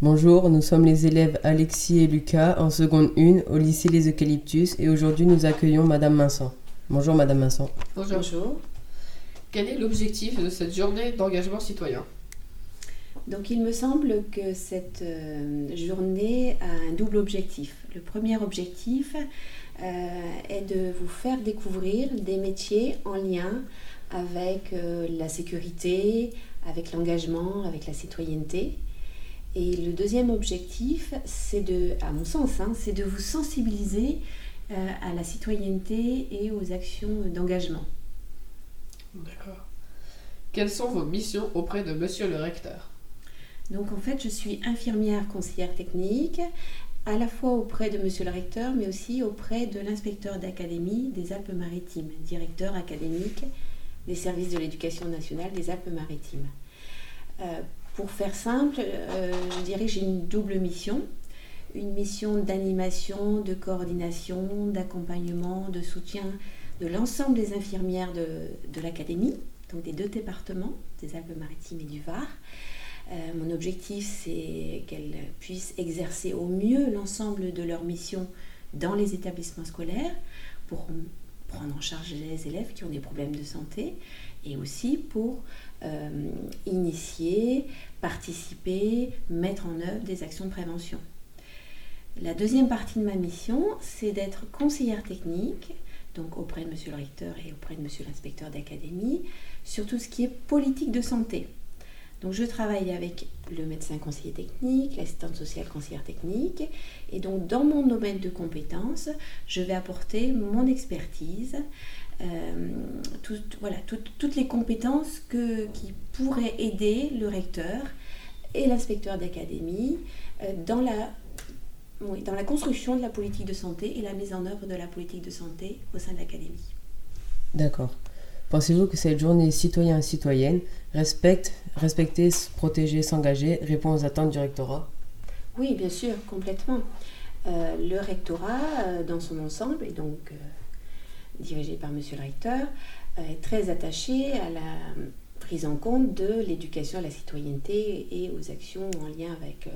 Bonjour, nous sommes les élèves Alexis et Lucas en seconde 1 au lycée Les Eucalyptus et aujourd'hui nous accueillons Madame Vincent. Bonjour Madame Vincent. Bonjour. Bonjour. Quel est l'objectif de cette journée d'engagement citoyen? Donc il me semble que cette euh, journée a un double objectif. Le premier objectif euh, est de vous faire découvrir des métiers en lien avec euh, la sécurité, avec l'engagement, avec la citoyenneté. Et le deuxième objectif, c'est de, à mon sens, hein, c'est de vous sensibiliser euh, à la citoyenneté et aux actions d'engagement. D'accord. Quelles sont vos missions auprès de monsieur le recteur? Donc en fait, je suis infirmière conseillère technique, à la fois auprès de monsieur le recteur, mais aussi auprès de l'inspecteur d'académie des Alpes-Maritimes, directeur académique des services de l'éducation nationale des Alpes-Maritimes. Euh, pour faire simple, euh, je dirais que j'ai une double mission. Une mission d'animation, de coordination, d'accompagnement, de soutien de l'ensemble des infirmières de, l'académie, donc des deux départements, des Alpes-Maritimes et du Var. Euh, mon objectif, c'est qu'elles puissent exercer au mieux l'ensemble de leurs missions dans les établissements scolaires pour prendre en charge les élèves qui ont des problèmes de santé et aussi pour euh, initier, participer, mettre en œuvre des actions de prévention. La deuxième partie de ma mission, c'est d'être conseillère technique, donc auprès de monsieur le recteur et auprès de monsieur l'inspecteur d'académie, sur tout ce qui est politique de santé. Donc je travaille avec le médecin conseiller technique, l'assistante sociale conseillère technique, et donc dans mon domaine de compétences, je vais apporter mon expertise, euh, voilà, tout- toutes les compétences qui pourraient aider le recteur et l'inspecteur d'académie euh, dans la dans la construction de la politique de santé et la mise en œuvre de la politique de santé au sein de l'académie. D'accord. Pensez-vous que cette journée citoyen-citoyenne respecte, respecter, protéger, s'engager? Répond aux attentes du rectorat Oui, bien sûr, complètement. Euh, le rectorat, euh, dans son ensemble, et donc euh, dirigé par Monsieur le recteur, est très attaché à la prise en compte de l'éducation à la citoyenneté et aux actions en lien avec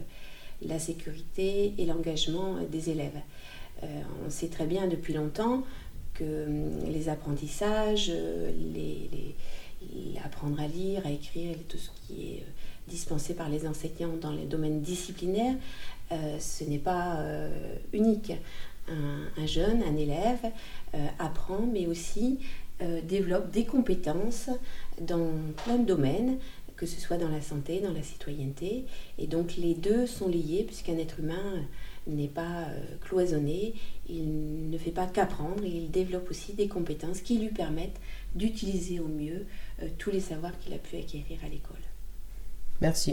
la sécurité et l'engagement des élèves. On sait très bien depuis longtemps les apprentissages, euh, apprendre à lire, à écrire, tout ce qui est euh, dispensé par les enseignants dans les domaines disciplinaires, euh, ce n'est pas unique. Un, un jeune, un élève apprend, mais aussi développe des compétences dans plein de domaines, que ce soit dans la santé, dans la citoyenneté. Et donc les deux sont liés, puisqu'un être humain n'est pas euh, cloisonné, il ne fait pas qu'apprendre, il développe aussi des compétences qui lui permettent d'utiliser au mieux euh, tous les savoirs qu'il a pu acquérir à l'école. Merci.